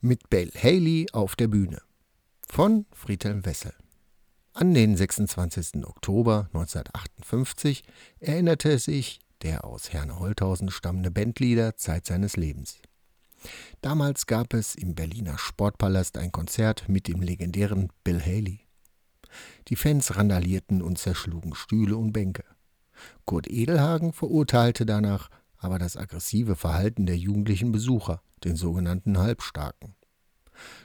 Mit Bale Haley auf der Bühne von Friedhelm Wessel. An den 26. Oktober 1958 erinnerte sich der aus Herne Holthausen stammende Bandleader Zeit seines Lebens. Damals gab es im Berliner Sportpalast ein Konzert mit dem legendären Bill Haley. Die Fans randalierten und zerschlugen Stühle und Bänke. Kurt Edelhagen verurteilte danach aber das aggressive Verhalten der jugendlichen Besucher, den sogenannten Halbstarken.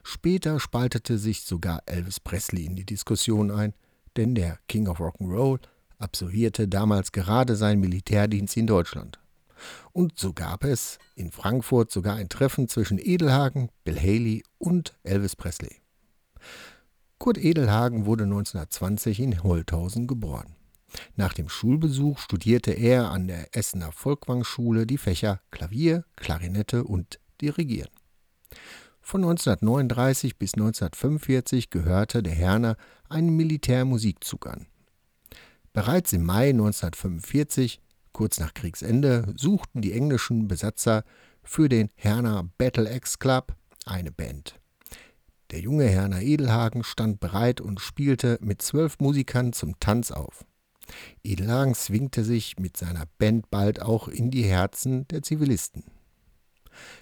Später spaltete sich sogar Elvis Presley in die Diskussion ein, denn der King of Rock'n'Roll absolvierte damals gerade seinen Militärdienst in Deutschland. Und so gab es in Frankfurt sogar ein Treffen zwischen Edelhagen, Bill Haley und Elvis Presley. Kurt Edelhagen wurde 1920 in Holthausen geboren. Nach dem Schulbesuch studierte er an der Essener Volkwang-Schule die Fächer Klavier, Klarinette und Dirigieren. Von 1939 bis 1945 gehörte der Herner einem Militärmusikzug an. Bereits im Mai 1945, kurz nach Kriegsende, suchten die englischen Besatzer für den Herner Battle Axe Club eine Band. Der junge Herner Edelhagen stand bereit und spielte mit zwölf Musikern zum Tanz auf. Edelhagen zwingte sich mit seiner Band bald auch in die Herzen der Zivilisten.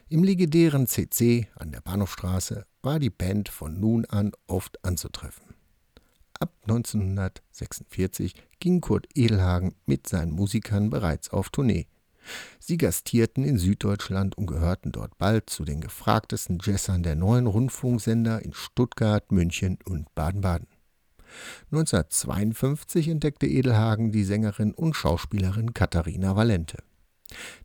Im legendären CC an der Bahnhofstraße war die Band von nun an oft anzutreffen. Ab 1946 ging Kurt Edelhagen mit seinen Musikern bereits auf Tournee. Sie gastierten in Süddeutschland und gehörten dort bald zu den gefragtesten Jazzern der neuen Rundfunksender in Stuttgart, München und Baden-Baden. 1952 entdeckte Edelhagen die Sängerin und Schauspielerin Katharina Valente.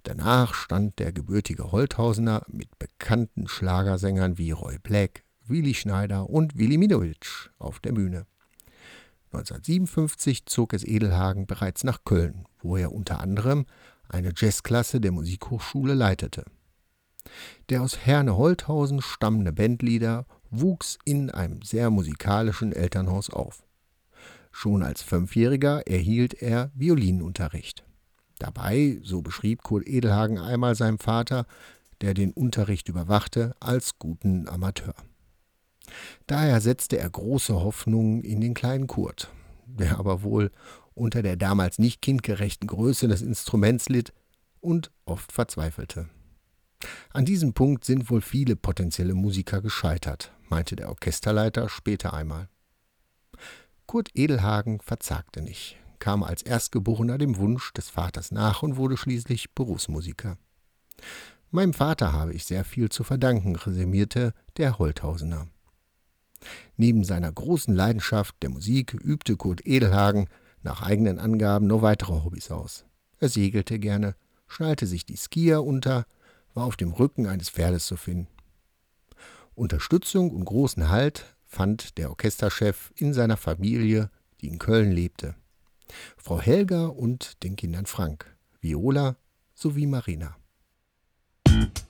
Danach stand der gebürtige Holthausener mit bekannten Schlagersängern wie Roy Black, Willi Schneider und Willi Midowitsch auf der Bühne. 1957 zog es Edelhagen bereits nach Köln, wo er unter anderem eine Jazzklasse der Musikhochschule leitete. Der aus Herne Holthausen stammende Bandleader wuchs in einem sehr musikalischen Elternhaus auf. Schon als Fünfjähriger erhielt er Violinunterricht. Dabei, so beschrieb Kurt Edelhagen einmal seinem Vater, der den Unterricht überwachte, als guten Amateur. Daher setzte er große Hoffnungen in den kleinen Kurt, der aber wohl unter der damals nicht kindgerechten Größe des Instruments litt und oft verzweifelte. An diesem Punkt sind wohl viele potenzielle Musiker gescheitert, meinte der Orchesterleiter später einmal. Kurt Edelhagen verzagte nicht kam als Erstgeborener dem Wunsch des Vaters nach und wurde schließlich Berufsmusiker. Meinem Vater habe ich sehr viel zu verdanken, resümierte der Holthausener. Neben seiner großen Leidenschaft der Musik übte Kurt Edelhagen nach eigenen Angaben noch weitere Hobbys aus. Er segelte gerne, schnallte sich die Skier unter, war auf dem Rücken eines Pferdes zu finden. Unterstützung und großen Halt fand der Orchesterchef in seiner Familie, die in Köln lebte. Frau Helga und den Kindern Frank, Viola sowie Marina. Musik